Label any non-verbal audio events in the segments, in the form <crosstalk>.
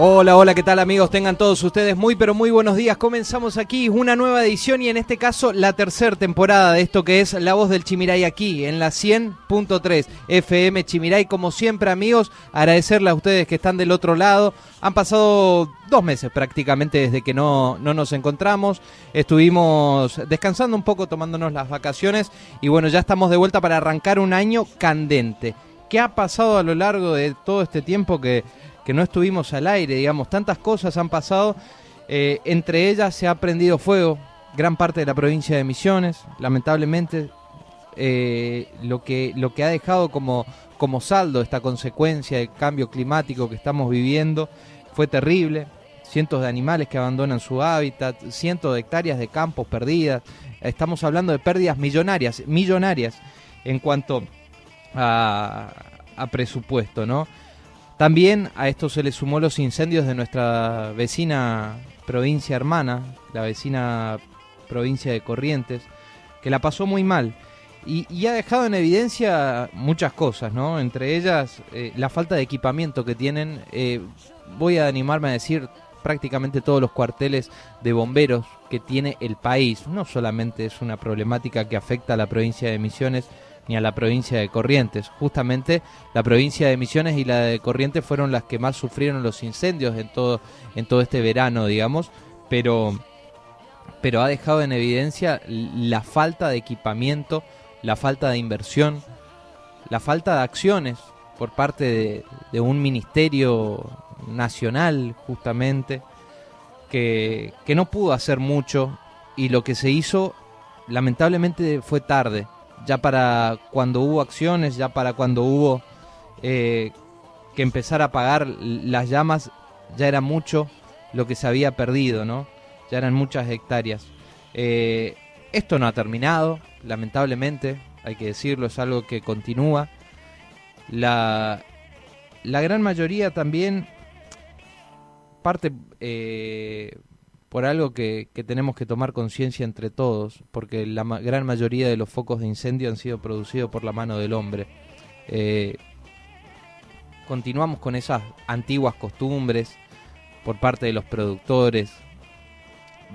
Hola, hola, ¿qué tal amigos? Tengan todos ustedes muy, pero muy buenos días. Comenzamos aquí una nueva edición y en este caso la tercera temporada de esto que es La Voz del Chimiray aquí, en la 100.3 FM Chimiray. Como siempre amigos, agradecerle a ustedes que están del otro lado. Han pasado dos meses prácticamente desde que no, no nos encontramos. Estuvimos descansando un poco, tomándonos las vacaciones y bueno, ya estamos de vuelta para arrancar un año candente. ¿Qué ha pasado a lo largo de todo este tiempo que que no estuvimos al aire, digamos, tantas cosas han pasado, eh, entre ellas se ha prendido fuego gran parte de la provincia de Misiones, lamentablemente eh, lo, que, lo que ha dejado como, como saldo esta consecuencia del cambio climático que estamos viviendo fue terrible, cientos de animales que abandonan su hábitat, cientos de hectáreas de campos perdidas, estamos hablando de pérdidas millonarias, millonarias en cuanto a, a presupuesto, ¿no? También a esto se le sumó los incendios de nuestra vecina provincia hermana, la vecina provincia de Corrientes, que la pasó muy mal. Y, ha dejado en evidencia muchas cosas, ¿no? Entre ellas eh, la falta de equipamiento que tienen. Eh, voy a animarme a decir prácticamente todos los cuarteles de bomberos que tiene el país. No solamente es una problemática que afecta a la provincia de Misiones, ni a la provincia de Corrientes. Justamente la provincia de Misiones y la de Corrientes fueron las que más sufrieron los incendios en todo, en todo este verano, digamos, pero, ha dejado en evidencia la falta de equipamiento, la falta de inversión, la falta de acciones por parte de, un ministerio nacional, justamente, que no pudo hacer mucho y lo que se hizo lamentablemente fue tarde ya para cuando hubo acciones, ya para cuando hubo eh, que empezar a apagar las llamas, ya era mucho lo que se había perdido, ¿no? Ya eran muchas hectáreas. Eh, esto no ha terminado, lamentablemente, hay que decirlo, es algo que continúa. La, la gran mayoría también parte eh, por algo que, tenemos que tomar conciencia entre todos, porque la gran mayoría de los focos de incendio han sido producidos por la mano del hombre. Eh, continuamos con esas antiguas costumbres por parte de los productores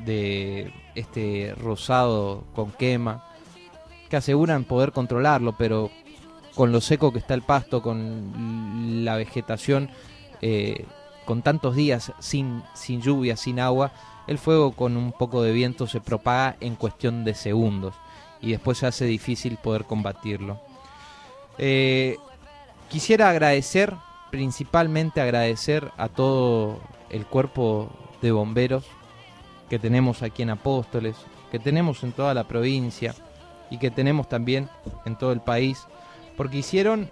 de este rosado con quema, que aseguran poder controlarlo, pero con lo seco que está el pasto, con la vegetación, eh, con tantos días sin, sin lluvia, sin agua, el fuego con un poco de viento se propaga en cuestión de segundos y después se hace difícil poder combatirlo. Eh, quisiera agradecer, principalmente agradecer a todo el cuerpo de bomberos que tenemos aquí en Apóstoles, que tenemos en toda la provincia y que tenemos también en todo el país, porque hicieron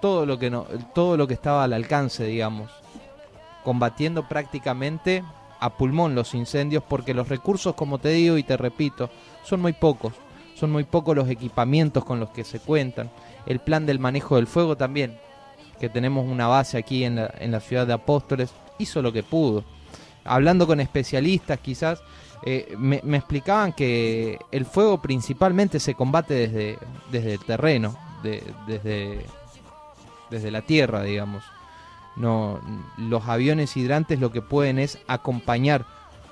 todo lo que no, todo lo que estaba al alcance, digamos, combatiendo prácticamente a pulmón los incendios porque los recursos, como te digo y te repito, son muy pocos. Son muy pocos los equipamientos con los que se cuentan. El plan del manejo del fuego también que tenemos una base aquí en la, en la ciudad de Apóstoles, hizo lo que pudo. Hablando con especialistas quizás, eh, me, explicaban que el fuego principalmente se combate desde, desde el terreno, desde, desde la tierra, digamos. No, los aviones hidrantes lo que pueden es acompañar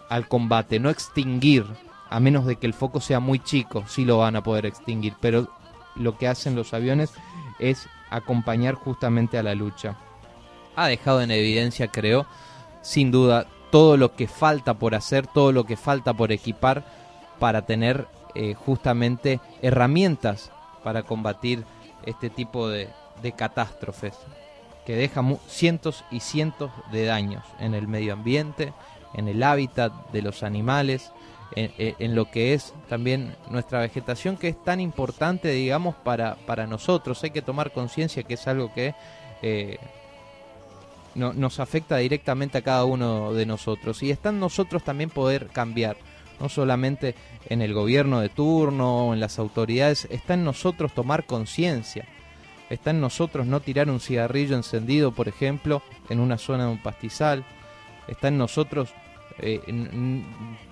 al combate, no extinguir, a menos de que el foco sea muy chico, sí lo van a poder extinguir, pero lo que hacen los aviones es acompañar justamente a la lucha. Ha dejado en evidencia, creo, sin duda, todo lo que falta por hacer, todo lo que falta por equipar para tener eh, justamente herramientas para combatir este tipo de, catástrofes que dejan cientos y cientos de daños en el medio ambiente, en el hábitat de los animales, en, lo que es también nuestra vegetación, que es tan importante, digamos, para, para nosotros. Hay que tomar conciencia que es algo que eh, no, nos afecta directamente a cada uno de nosotros. Y está en nosotros también poder cambiar, no solamente en el gobierno de turno o en las autoridades, está en nosotros tomar conciencia. Está en nosotros no tirar un cigarrillo encendido, por ejemplo, en una zona de un pastizal. Está en nosotros eh,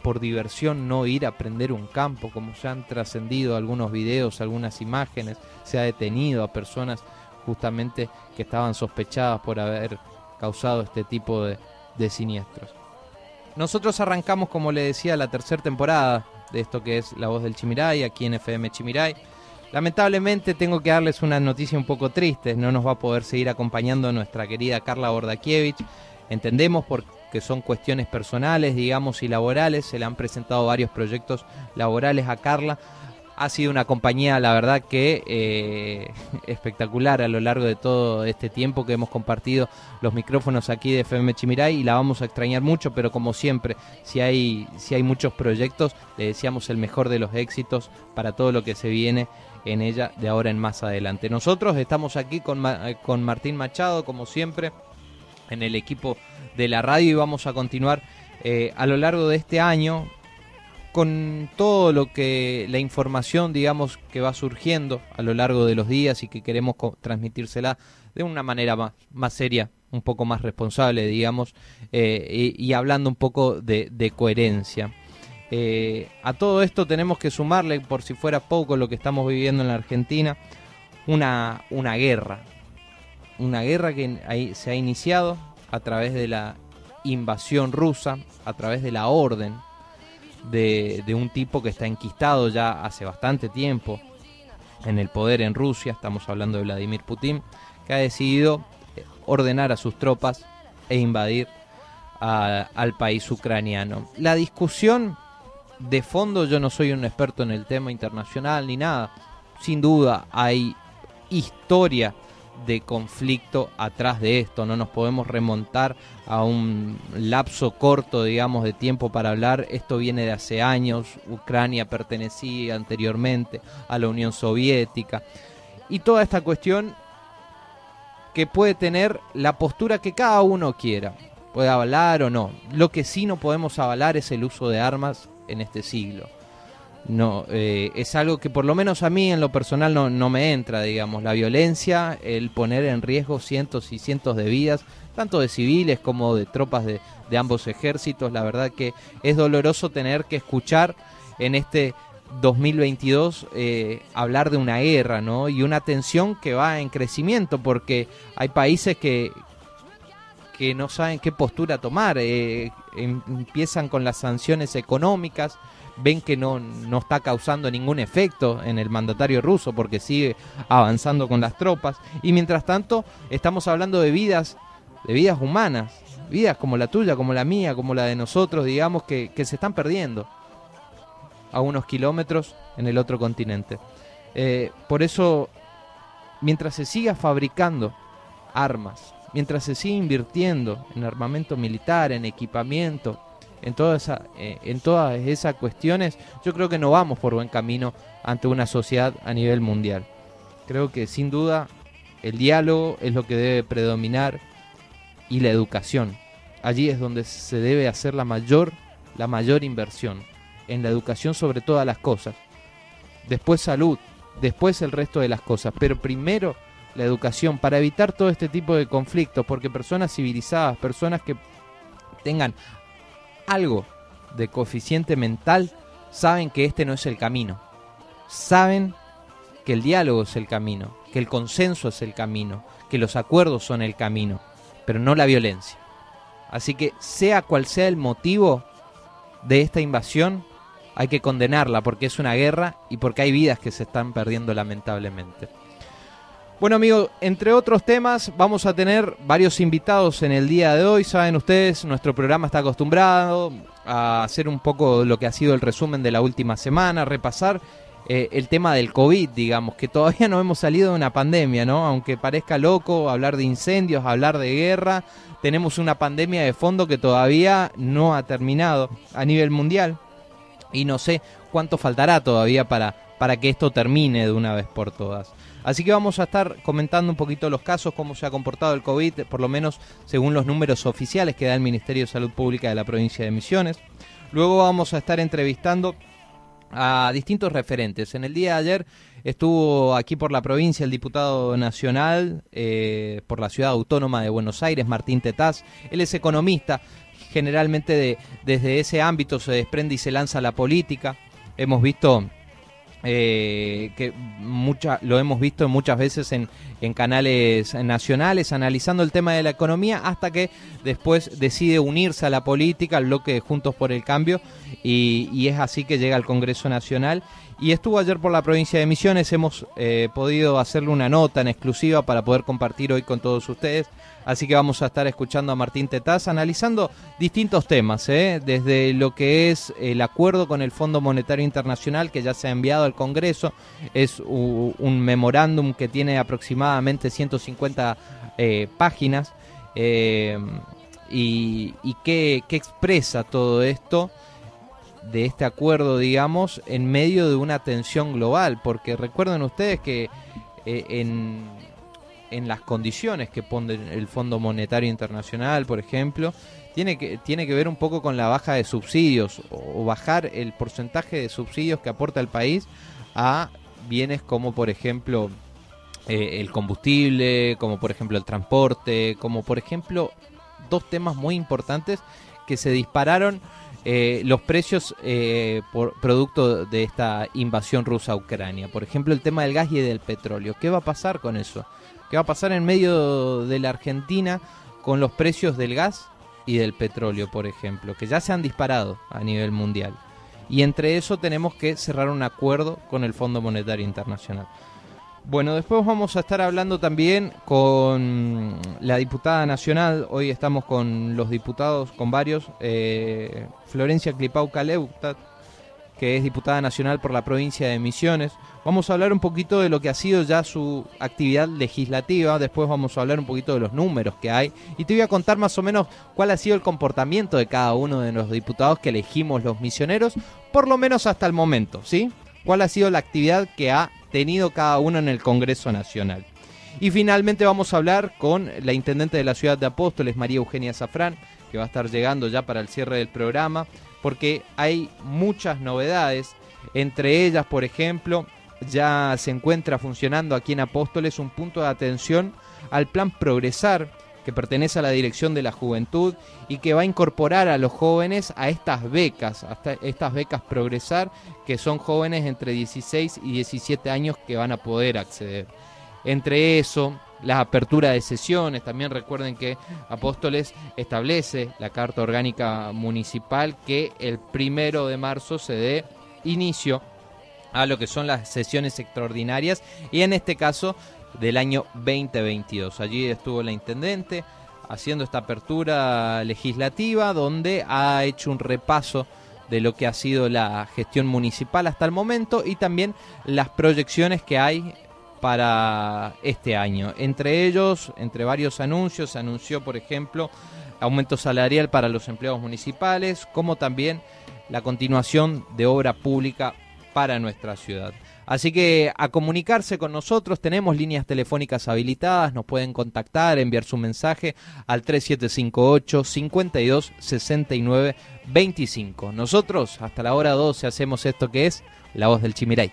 por diversión no ir a prender un campo, como ya han trascendido algunos videos, algunas imágenes, se ha detenido a personas justamente que estaban sospechadas por haber causado este tipo de, de siniestros. Nosotros arrancamos, como le decía, la tercera temporada de esto que es La Voz del Chimiray, aquí en FM Chimiray. Lamentablemente tengo que darles una noticia un poco triste, no nos va a poder seguir acompañando nuestra querida Carla Bordakiewicz. Entendemos por que son cuestiones personales, digamos, y laborales. Se le han presentado varios proyectos laborales a Carla. Ha sido una compañía, la verdad, que eh, <laughs> espectacular a lo largo de todo este tiempo que hemos compartido los micrófonos aquí de FM Chimiray y la vamos a extrañar mucho, pero como siempre, si hay, si hay muchos proyectos, le deseamos el mejor de los éxitos para todo lo que se viene en ella de ahora en más adelante. Nosotros estamos aquí con, con Martín Machado, como siempre, en el equipo de la radio y vamos a continuar eh, a lo largo de este año con todo lo que la información digamos que va surgiendo a lo largo de los días y que queremos transmitírsela de una manera más, más seria un poco más responsable digamos eh, y, hablando un poco de, coherencia. Eh, a todo esto tenemos que sumarle por si fuera poco lo que estamos viviendo en la Argentina una, una guerra. Una guerra que se ha iniciado a través de la invasión rusa, a través de la orden de, un tipo que está enquistado ya hace bastante tiempo en el poder en Rusia, estamos hablando de Vladimir Putin, que ha decidido ordenar a sus tropas e invadir al país ucraniano. La discusión de fondo, yo no soy un experto en el tema internacional ni nada, sin duda hay historia de conflicto atrás de esto. No nos podemos remontar a un lapso corto, digamos, de tiempo para hablar. Esto viene de hace años. Ucrania pertenecía anteriormente a la Unión Soviética. Y toda esta cuestión que puede tener la postura que cada uno quiera. Puede avalar o no. Lo que sí no podemos avalar es el uso de armas en este siglo no eh, es algo que por lo menos a mí en lo personal no, no, me entra, digamos, la violencia, el poner en riesgo cientos y cientos de vidas, tanto de civiles como de tropas de, de ambos ejércitos, la verdad que es doloroso tener que escuchar en este 2022 eh, hablar de una guerra, ¿no? Y una tensión que va en crecimiento porque hay países que que no saben qué postura tomar, eh, em, empiezan con las sanciones económicas, ven que no, no está causando ningún efecto en el mandatario ruso porque sigue avanzando con las tropas. Y mientras tanto, estamos hablando de vidas, de vidas humanas, vidas como la tuya, como la mía, como la de nosotros, digamos, que, se están perdiendo a unos kilómetros en el otro continente. Eh, por eso, mientras se siga fabricando armas, mientras se siga invirtiendo en armamento militar, en equipamiento, en, eh, en todas esas cuestiones, yo creo que no vamos por buen camino ante una sociedad a nivel mundial. Creo que sin duda el diálogo es lo que debe predominar y la educación. Allí es donde se debe hacer la mayor, la mayor inversión, en la educación sobre todas las cosas. Después salud, después el resto de las cosas, pero primero la educación, para evitar todo este tipo de conflictos, porque personas civilizadas, personas que tengan algo de coeficiente mental, saben que este no es el camino. Saben que el diálogo es el camino, que el consenso es el camino, que los acuerdos son el camino, pero no la violencia. Así que sea cual sea el motivo de esta invasión, hay que condenarla porque es una guerra y porque hay vidas que se están perdiendo lamentablemente. Bueno amigos, entre otros temas vamos a tener varios invitados en el día de hoy. Saben ustedes, nuestro programa está acostumbrado a hacer un poco lo que ha sido el resumen de la última semana, repasar eh, el tema del COVID, digamos, que todavía no hemos salido de una pandemia, ¿no? Aunque parezca loco hablar de incendios, hablar de guerra, tenemos una pandemia de fondo que todavía no ha terminado a nivel mundial y no sé cuánto faltará todavía para, para que esto termine de una vez por todas. Así que vamos a estar comentando un poquito los casos, cómo se ha comportado el COVID, por lo menos según los números oficiales que da el Ministerio de Salud Pública de la provincia de Misiones. Luego vamos a estar entrevistando a distintos referentes. En el día de ayer estuvo aquí por la provincia el diputado nacional eh, por la ciudad autónoma de Buenos Aires, Martín Tetaz. Él es economista, generalmente de, desde ese ámbito se desprende y se lanza la política. Hemos visto eh, que mucha, lo hemos visto muchas veces en, en, canales nacionales analizando el tema de la economía hasta que después decide unirse a la política, al bloque Juntos por el Cambio y, y es así que llega al Congreso Nacional y estuvo ayer por la provincia de Misiones, hemos eh, podido hacerle una nota en exclusiva para poder compartir hoy con todos ustedes. Así que vamos a estar escuchando a Martín Tetaz analizando distintos temas, ¿eh? desde lo que es el acuerdo con el Fondo Monetario Internacional que ya se ha enviado al Congreso, es un memorándum que tiene aproximadamente 150 eh, páginas y, y qué, qué expresa todo esto de este acuerdo, digamos, en medio de una tensión global, porque recuerden ustedes que eh, en, en, las condiciones que pone el Fondo Monetario Internacional, por ejemplo, tiene que, tiene que ver un poco con la baja de subsidios o, bajar el porcentaje de subsidios que aporta el país a bienes como, por ejemplo, eh, el combustible, como por ejemplo el transporte, como por ejemplo dos temas muy importantes que se dispararon eh, los precios eh, por producto de esta invasión rusa a Ucrania. Por ejemplo, el tema del gas y del petróleo. ¿Qué va a pasar con eso? ¿Qué va a pasar en medio de la Argentina con los precios del gas y del petróleo, por ejemplo, que ya se han disparado a nivel mundial? Y entre eso tenemos que cerrar un acuerdo con el Fondo Monetario Internacional. Bueno, después vamos a estar hablando también con la diputada nacional. Hoy estamos con los diputados, con varios. Eh, Florencia Clipauca Leutat, que es diputada nacional por la provincia de Misiones. Vamos a hablar un poquito de lo que ha sido ya su actividad legislativa. Después vamos a hablar un poquito de los números que hay. Y te voy a contar más o menos cuál ha sido el comportamiento de cada uno de los diputados que elegimos los misioneros, por lo menos hasta el momento, ¿sí? ¿Cuál ha sido la actividad que ha tenido cada uno en el Congreso Nacional. Y finalmente vamos a hablar con la intendente de la ciudad de Apóstoles, María Eugenia Zafrán, que va a estar llegando ya para el cierre del programa, porque hay muchas novedades. Entre ellas, por ejemplo, ya se encuentra funcionando aquí en Apóstoles un punto de atención al plan Progresar, que pertenece a la Dirección de la Juventud y que va a incorporar a los jóvenes a estas becas, hasta estas becas Progresar, que son jóvenes entre 16 y 17 años que van a poder acceder. Entre eso, la apertura de sesiones, también recuerden que Apóstoles establece la Carta Orgánica Municipal que el primero de marzo se dé inicio a lo que son las sesiones extraordinarias y en este caso del año 2022. Allí estuvo la intendente haciendo esta apertura legislativa donde ha hecho un repaso de lo que ha sido la gestión municipal hasta el momento y también las proyecciones que hay para este año. Entre ellos, entre varios anuncios, se anunció, por ejemplo, aumento salarial para los empleados municipales, como también la continuación de obra pública para nuestra ciudad. Así que a comunicarse con nosotros, tenemos líneas telefónicas habilitadas, nos pueden contactar, enviar su mensaje al 3758 52 69 25. Nosotros hasta la hora 12 hacemos esto que es La Voz del Chimiray.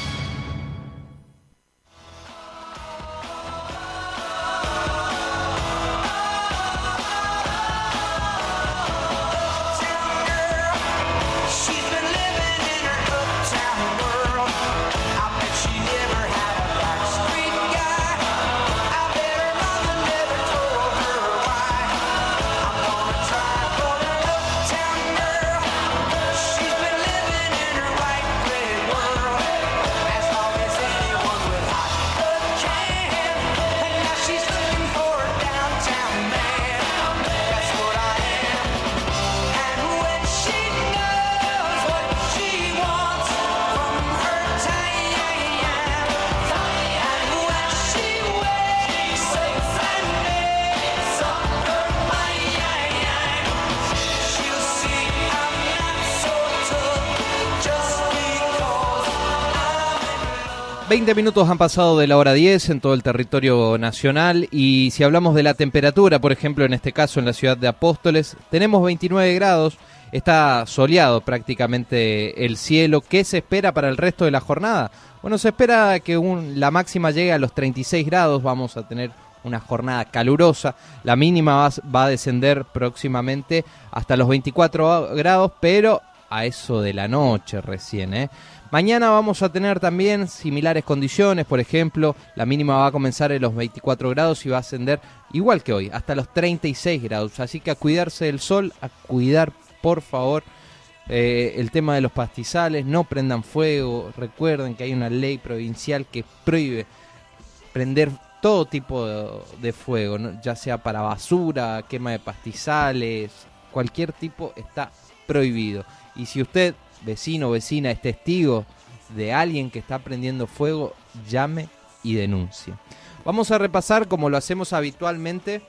20 minutos han pasado de la hora 10 en todo el territorio nacional y si hablamos de la temperatura, por ejemplo, en este caso en la ciudad de Apóstoles, tenemos 29 grados, está soleado prácticamente el cielo. ¿Qué se espera para el resto de la jornada? Bueno, se espera que la máxima llegue a los 36 grados, vamos a tener una jornada calurosa, la mínima va, va a descender próximamente hasta los 24 grados, pero a eso de la noche recién, ¿eh? Mañana vamos a tener también similares condiciones, por ejemplo, la mínima va a comenzar en los 24 grados y va a ascender igual que hoy, hasta los 36 grados. Así que a cuidarse del sol, a cuidar, por favor, eh, el tema de los pastizales, no prendan fuego. Recuerden que hay una ley provincial que prohíbe prender todo tipo de, fuego, ya sea para basura, quema de pastizales, cualquier tipo está prohibido. Y si usted, vecino o vecina, es testigo de alguien que está prendiendo fuego, llame y denuncie. Vamos a repasar, como lo hacemos habitualmente,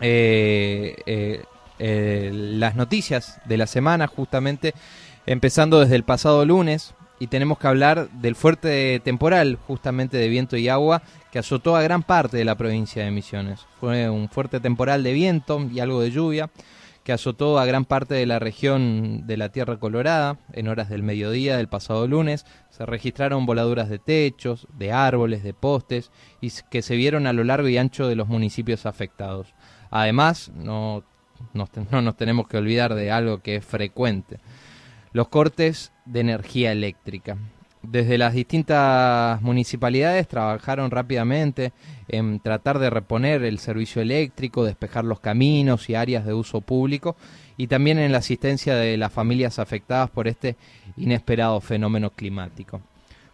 eh, eh, eh, las noticias de la semana, justamente empezando desde el pasado lunes. Y tenemos que hablar del fuerte temporal, justamente de viento y agua, que azotó a gran parte de la provincia de Misiones. Fue un fuerte temporal de viento y algo de lluvia que azotó a gran parte de la región de la Tierra Colorada en horas del mediodía del pasado lunes. Se registraron voladuras de techos, de árboles, de postes y que se vieron a lo largo y ancho de los municipios afectados. Además, no no nos tenemos que olvidar de algo que es frecuente, los cortes de energía eléctrica. Desde las distintas municipalidades trabajaron rápidamente en tratar de reponer el servicio eléctrico, despejar los caminos y áreas de uso público y también en la asistencia de las familias afectadas por este inesperado fenómeno climático.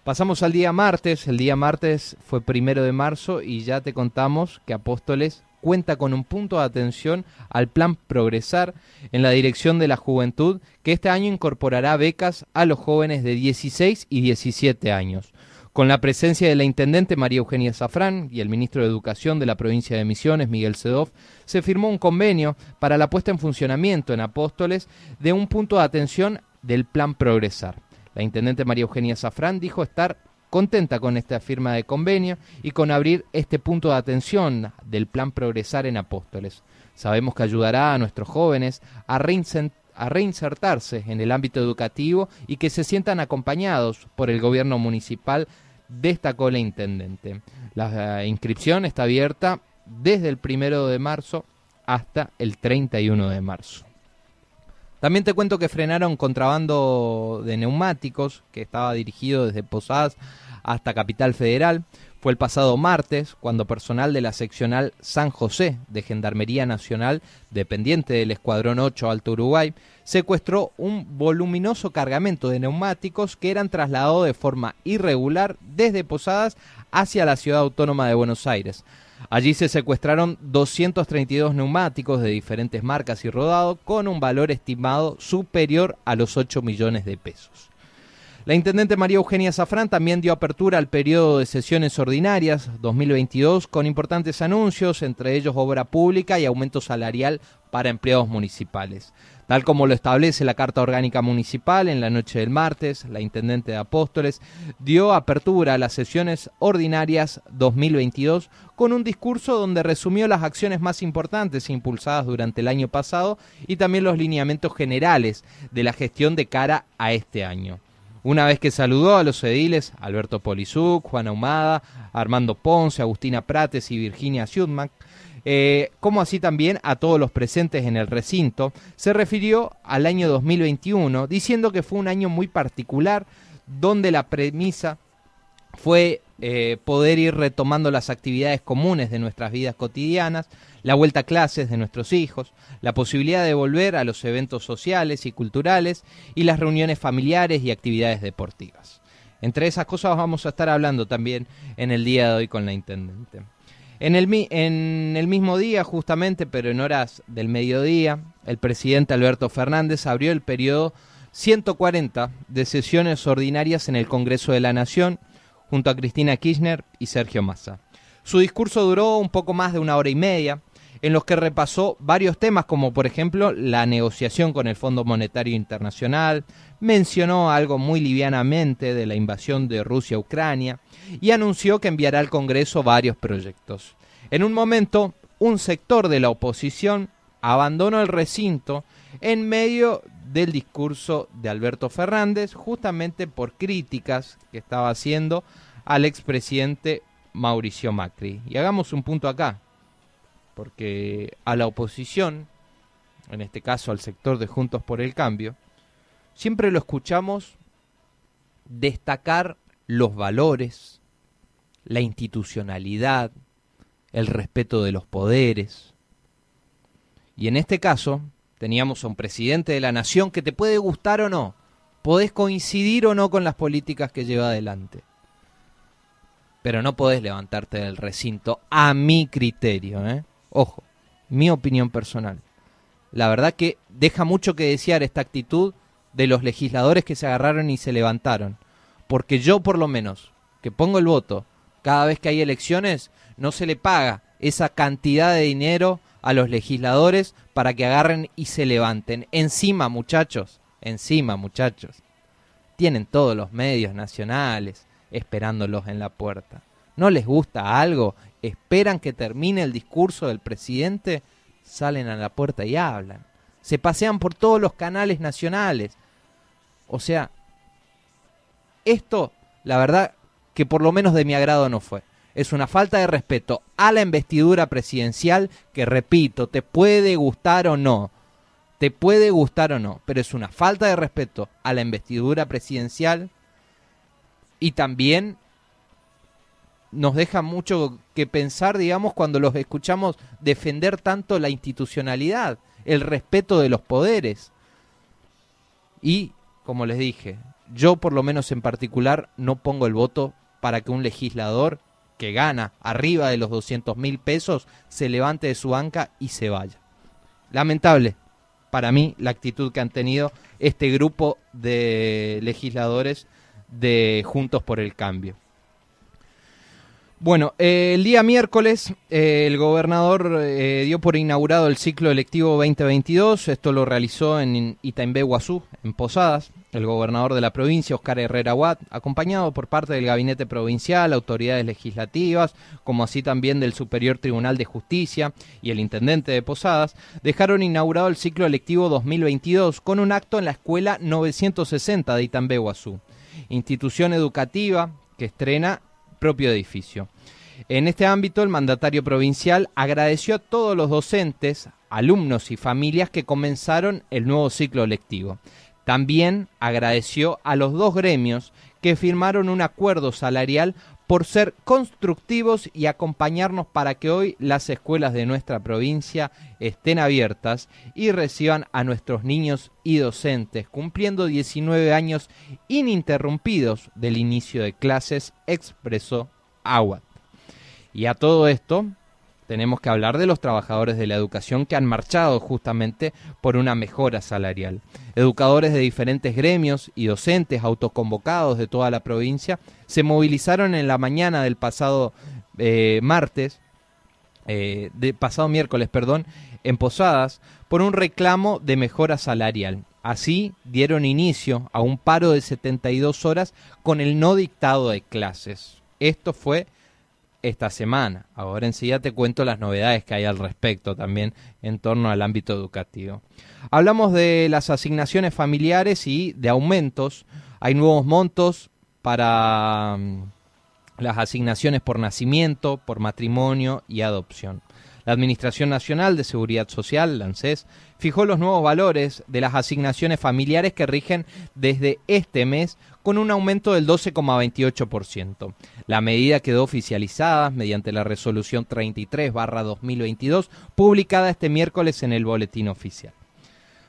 Pasamos al día martes, el día martes fue primero de marzo y ya te contamos que Apóstoles cuenta con un punto de atención al plan Progresar en la dirección de la juventud que este año incorporará becas a los jóvenes de 16 y 17 años. Con la presencia de la intendente María Eugenia Zafrán y el ministro de Educación de la provincia de Misiones, Miguel Sedov, se firmó un convenio para la puesta en funcionamiento en Apóstoles de un punto de atención del plan Progresar. La intendente María Eugenia Zafrán dijo estar contenta con esta firma de convenio y con abrir este punto de atención del plan Progresar en Apóstoles. Sabemos que ayudará a nuestros jóvenes a, reinsertarse en el ámbito educativo y que se sientan acompañados por el gobierno municipal, destacó la intendente. La eh, inscripción está abierta desde el primero de marzo hasta el 31 de marzo. También te cuento que frenaron contrabando de neumáticos que estaba dirigido desde Posadas hasta Capital Federal. Fue el pasado martes cuando personal de la seccional San José de Gendarmería Nacional, dependiente del Escuadrón 8 Alto Uruguay, secuestró un voluminoso cargamento de neumáticos que eran trasladados de forma irregular desde Posadas hacia la ciudad autónoma de Buenos Aires. Allí se secuestraron 232 neumáticos de diferentes marcas y rodado con un valor estimado superior a los 8 millones de pesos. La intendente María Eugenia Zafrán también dio apertura al periodo de sesiones ordinarias 2022 con importantes anuncios, entre ellos obra pública y aumento salarial para empleados municipales. Tal como lo establece la Carta Orgánica Municipal, en la noche del martes, la Intendente de Apóstoles dio apertura a las sesiones ordinarias 2022 con un discurso donde resumió las acciones más importantes impulsadas durante el año pasado y también los lineamientos generales de la gestión de cara a este año. Una vez que saludó a los ediles Alberto Polizuc, Juan Ahumada, Armando Ponce, Agustina Prates y Virginia Schutmack, eh, como así también a todos los presentes en el recinto, se refirió al año 2021 diciendo que fue un año muy particular donde la premisa fue eh, poder ir retomando las actividades comunes de nuestras vidas cotidianas, la vuelta a clases de nuestros hijos, la posibilidad de volver a los eventos sociales y culturales y las reuniones familiares y actividades deportivas. Entre esas cosas vamos a estar hablando también en el día de hoy con la Intendente. En el, en el mismo día, justamente, pero en horas del mediodía, el presidente Alberto Fernández abrió el periodo 140 de sesiones ordinarias en el Congreso de la Nación, junto a Cristina Kirchner y Sergio Massa. Su discurso duró un poco más de una hora y media, en los que repasó varios temas como por ejemplo la negociación con el Fondo Monetario Internacional, mencionó algo muy livianamente de la invasión de Rusia a Ucrania y anunció que enviará al Congreso varios proyectos. En un momento, un sector de la oposición abandonó el recinto en medio del discurso de Alberto Fernández, justamente por críticas que estaba haciendo al expresidente Mauricio Macri. Y hagamos un punto acá, porque a la oposición, en este caso al sector de Juntos por el Cambio, siempre lo escuchamos destacar los valores, la institucionalidad, el respeto de los poderes. Y en este caso teníamos a un presidente de la nación que te puede gustar o no, podés coincidir o no con las políticas que lleva adelante. Pero no podés levantarte del recinto a mi criterio, ¿eh? Ojo, mi opinión personal. La verdad que deja mucho que desear esta actitud de los legisladores que se agarraron y se levantaron. Porque yo por lo menos, que pongo el voto, cada vez que hay elecciones, no se le paga esa cantidad de dinero a los legisladores para que agarren y se levanten. Encima, muchachos, encima, muchachos. Tienen todos los medios nacionales esperándolos en la puerta. ¿No les gusta algo? Esperan que termine el discurso del presidente, salen a la puerta y hablan. Se pasean por todos los canales nacionales. O sea, esto, la verdad, que por lo menos de mi agrado no fue. Es una falta de respeto a la investidura presidencial que, repito, te puede gustar o no. Te puede gustar o no, pero es una falta de respeto a la investidura presidencial y también nos deja mucho que pensar, digamos, cuando los escuchamos defender tanto la institucionalidad, el respeto de los poderes. Y, como les dije, yo por lo menos en particular no pongo el voto para que un legislador que gana arriba de los 200 mil pesos se levante de su banca y se vaya. Lamentable para mí la actitud que han tenido este grupo de legisladores de Juntos por el Cambio. Bueno, eh, el día miércoles eh, el gobernador eh, dio por inaugurado el ciclo electivo 2022. Esto lo realizó en Itaimbé, Guazú, en Posadas. El gobernador de la provincia, Oscar Herrera Watt, acompañado por parte del gabinete provincial, autoridades legislativas, como así también del Superior Tribunal de Justicia y el intendente de Posadas, dejaron inaugurado el ciclo electivo 2022 con un acto en la escuela 960 de Itambé, Guazú, institución educativa que estrena propio edificio. En este ámbito, el mandatario provincial agradeció a todos los docentes, alumnos y familias que comenzaron el nuevo ciclo lectivo. También agradeció a los dos gremios que firmaron un acuerdo salarial por ser constructivos y acompañarnos para que hoy las escuelas de nuestra provincia estén abiertas y reciban a nuestros niños y docentes, cumpliendo 19 años ininterrumpidos del inicio de clases, expresó AWAT. Y a todo esto tenemos que hablar de los trabajadores de la educación que han marchado justamente por una mejora salarial. Educadores de diferentes gremios y docentes autoconvocados de toda la provincia se movilizaron en la mañana del pasado eh, martes, eh, de pasado miércoles, perdón, en Posadas por un reclamo de mejora salarial. Así dieron inicio a un paro de 72 horas con el no dictado de clases. Esto fue esta semana. Ahora enseguida te cuento las novedades que hay al respecto también en torno al ámbito educativo. Hablamos de las asignaciones familiares y de aumentos. Hay nuevos montos para mm, las asignaciones por nacimiento, por matrimonio y adopción. La Administración Nacional de Seguridad Social, la ANSES, fijó los nuevos valores de las asignaciones familiares que rigen desde este mes con un aumento del 12,28%. La medida quedó oficializada mediante la resolución 33-2022 publicada este miércoles en el Boletín Oficial.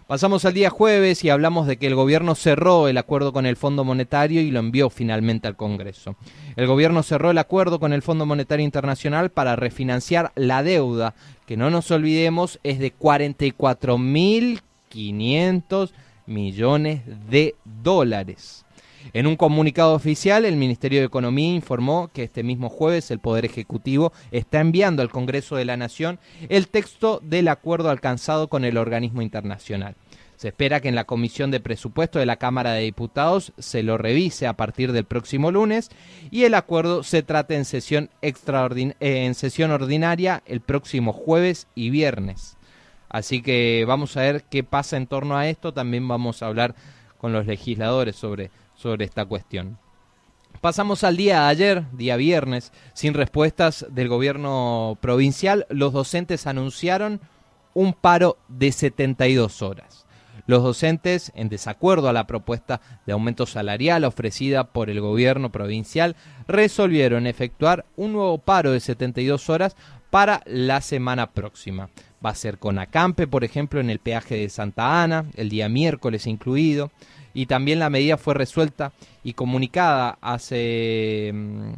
Pasamos al día jueves y hablamos de que el gobierno cerró el acuerdo con el Fondo Monetario y lo envió finalmente al Congreso. El gobierno cerró el acuerdo con el Fondo Monetario Internacional para refinanciar la deuda, que no nos olvidemos es de 44.500 millones de dólares. En un comunicado oficial, el Ministerio de Economía informó que este mismo jueves el Poder Ejecutivo está enviando al Congreso de la Nación el texto del acuerdo alcanzado con el organismo internacional. Se espera que en la Comisión de Presupuesto de la Cámara de Diputados se lo revise a partir del próximo lunes y el acuerdo se trate en sesión, extraordin eh, en sesión ordinaria el próximo jueves y viernes. Así que vamos a ver qué pasa en torno a esto. También vamos a hablar con los legisladores sobre, sobre esta cuestión. Pasamos al día de ayer, día viernes, sin respuestas del gobierno provincial. Los docentes anunciaron un paro de 72 horas. Los docentes, en desacuerdo a la propuesta de aumento salarial ofrecida por el gobierno provincial, resolvieron efectuar un nuevo paro de 72 horas para la semana próxima. Va a ser con acampe, por ejemplo, en el peaje de Santa Ana, el día miércoles incluido, y también la medida fue resuelta y comunicada hace, mm,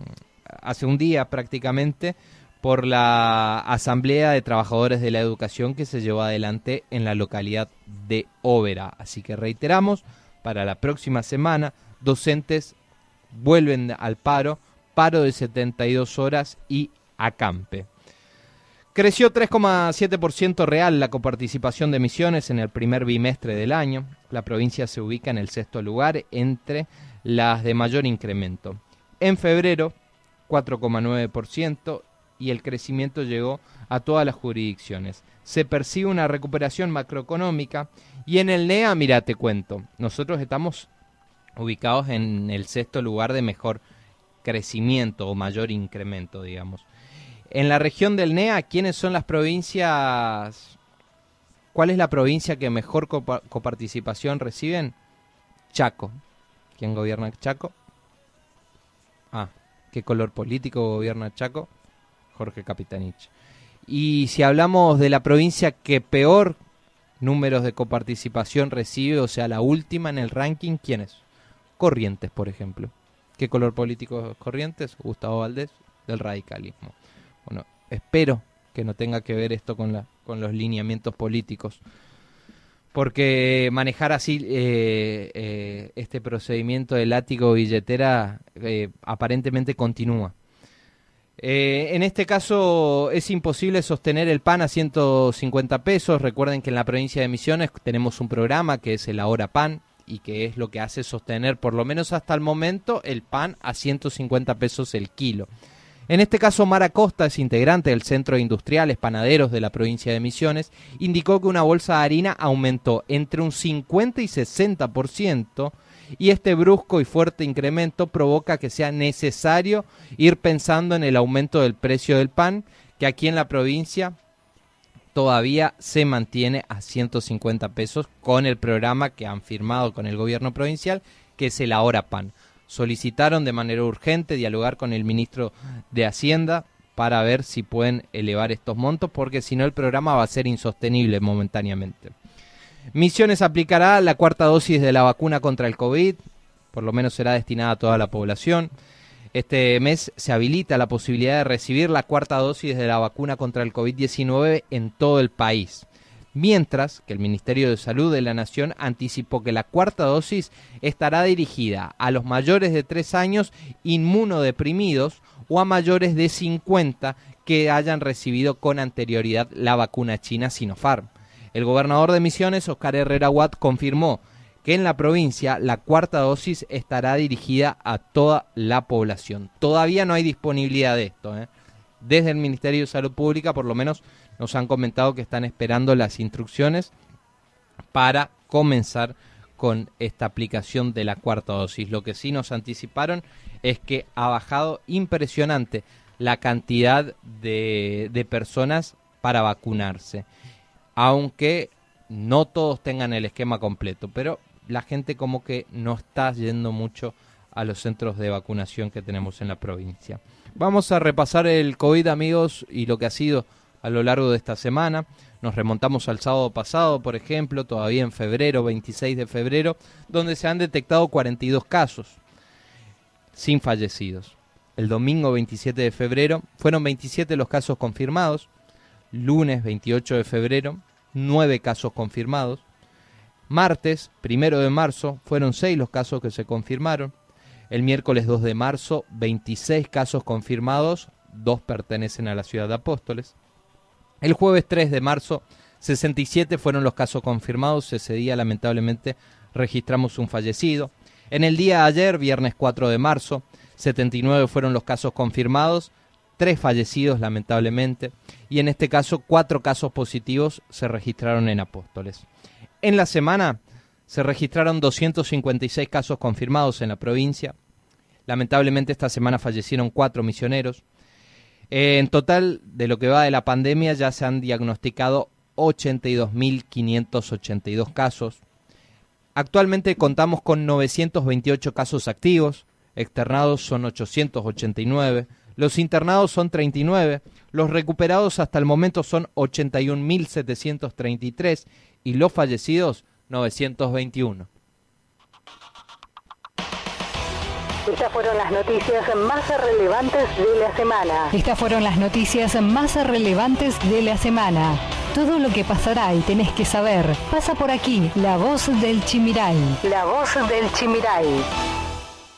hace un día prácticamente por la Asamblea de Trabajadores de la Educación que se llevó adelante en la localidad de Óvera. Así que reiteramos, para la próxima semana, docentes vuelven al paro, paro de 72 horas y acampe. Creció 3,7% real la coparticipación de Misiones en el primer bimestre del año. La provincia se ubica en el sexto lugar entre las de mayor incremento. En febrero, 4,9% y el crecimiento llegó a todas las jurisdicciones. Se percibe una recuperación macroeconómica y en el NEA, mira, te cuento, nosotros estamos ubicados en el sexto lugar de mejor crecimiento o mayor incremento, digamos. En la región del NEA, ¿quiénes son las provincias? ¿Cuál es la provincia que mejor copa- coparticipación reciben? Chaco. ¿Quién gobierna Chaco? Ah, ¿qué color político gobierna Chaco? Jorge Capitanich. Y si hablamos de la provincia que peor números de coparticipación recibe, o sea, la última en el ranking, ¿quién es? Corrientes, por ejemplo. ¿Qué color político es Corrientes? Gustavo Valdés, del radicalismo. Bueno, espero que no tenga que ver esto con, la, con los lineamientos políticos. Porque manejar así eh, eh, este procedimiento de látigo billetera eh, aparentemente continúa. En este caso es imposible sostener el pan a 150 pesos. Recuerden que en la provincia de Misiones tenemos un programa que es el Ahora Pan y que es lo que hace sostener por lo menos hasta el momento el pan a 150 pesos el kilo. En este caso, Mara Costa es integrante del Centro de Industriales Panaderos de la provincia de Misiones, indicó que una bolsa de harina aumentó entre un 50 y 60% y este brusco y fuerte incremento provoca que sea necesario ir pensando en el aumento del precio del pan, que aquí en la provincia todavía se mantiene a 150 pesos con el programa que han firmado con el gobierno provincial, que es el Ahora Pan. Solicitaron de manera urgente dialogar con el ministro de Hacienda para ver si pueden elevar estos montos, porque si no el programa va a ser insostenible momentáneamente. Misiones aplicará la cuarta dosis de la vacuna contra el COVID, por lo menos será destinada a toda la población. Este mes se habilita la posibilidad de recibir la cuarta dosis de la vacuna contra el COVID-19 en todo el país. Mientras que el Ministerio de Salud de la Nación anticipó que la cuarta dosis estará dirigida a los mayores de 3 años inmunodeprimidos o a mayores de 50 que hayan recibido con anterioridad la vacuna china Sinopharm. El gobernador de Misiones, Oscar Herrera Watt, confirmó que en la provincia la cuarta dosis estará dirigida a toda la población. Todavía no hay disponibilidad de esto. ¿eh? Desde el Ministerio de Salud Pública, por lo menos, nos han comentado que están esperando las instrucciones para comenzar con esta aplicación de la cuarta dosis. Lo que sí nos anticiparon es que ha bajado impresionante la cantidad de, personas para vacunarse. Aunque no todos tengan el esquema completo, pero la gente como que no está yendo mucho a los centros de vacunación que tenemos en la provincia. Vamos a repasar el COVID, amigos, y lo que ha sido a lo largo de esta semana. Nos remontamos al sábado pasado, por ejemplo, todavía en febrero, 26 de febrero, donde se han detectado 42 casos sin fallecidos. El domingo 27 de febrero fueron 27 los casos confirmados. Lunes 28 de febrero, 9 casos confirmados. Martes 1 de marzo fueron 6 los casos que se confirmaron. El miércoles 2 de marzo, 26 casos confirmados, 2 pertenecen a la ciudad de Apóstoles. El jueves 3 de marzo, 67 fueron los casos confirmados. Ese día, lamentablemente, registramos un fallecido. En el día de ayer, viernes 4 de marzo, 79 fueron los casos confirmados, 3 fallecidos, lamentablemente. Y en este caso, 4 casos positivos se registraron en Apóstoles. En la semana se registraron 256 casos confirmados en la provincia. Lamentablemente esta semana fallecieron cuatro misioneros. Eh, en total, de lo que va de la pandemia, ya se han diagnosticado 82.582 casos. Actualmente contamos con 928 casos activos, externados son 889, los internados son 39, los recuperados hasta el momento son 81.733 y los fallecidos 921. Estas fueron las noticias más relevantes de la semana. Estas fueron las noticias más relevantes de la semana. Todo lo que pasará y tenés que saber pasa por aquí, la voz del Chimiray. La voz del Chimiray.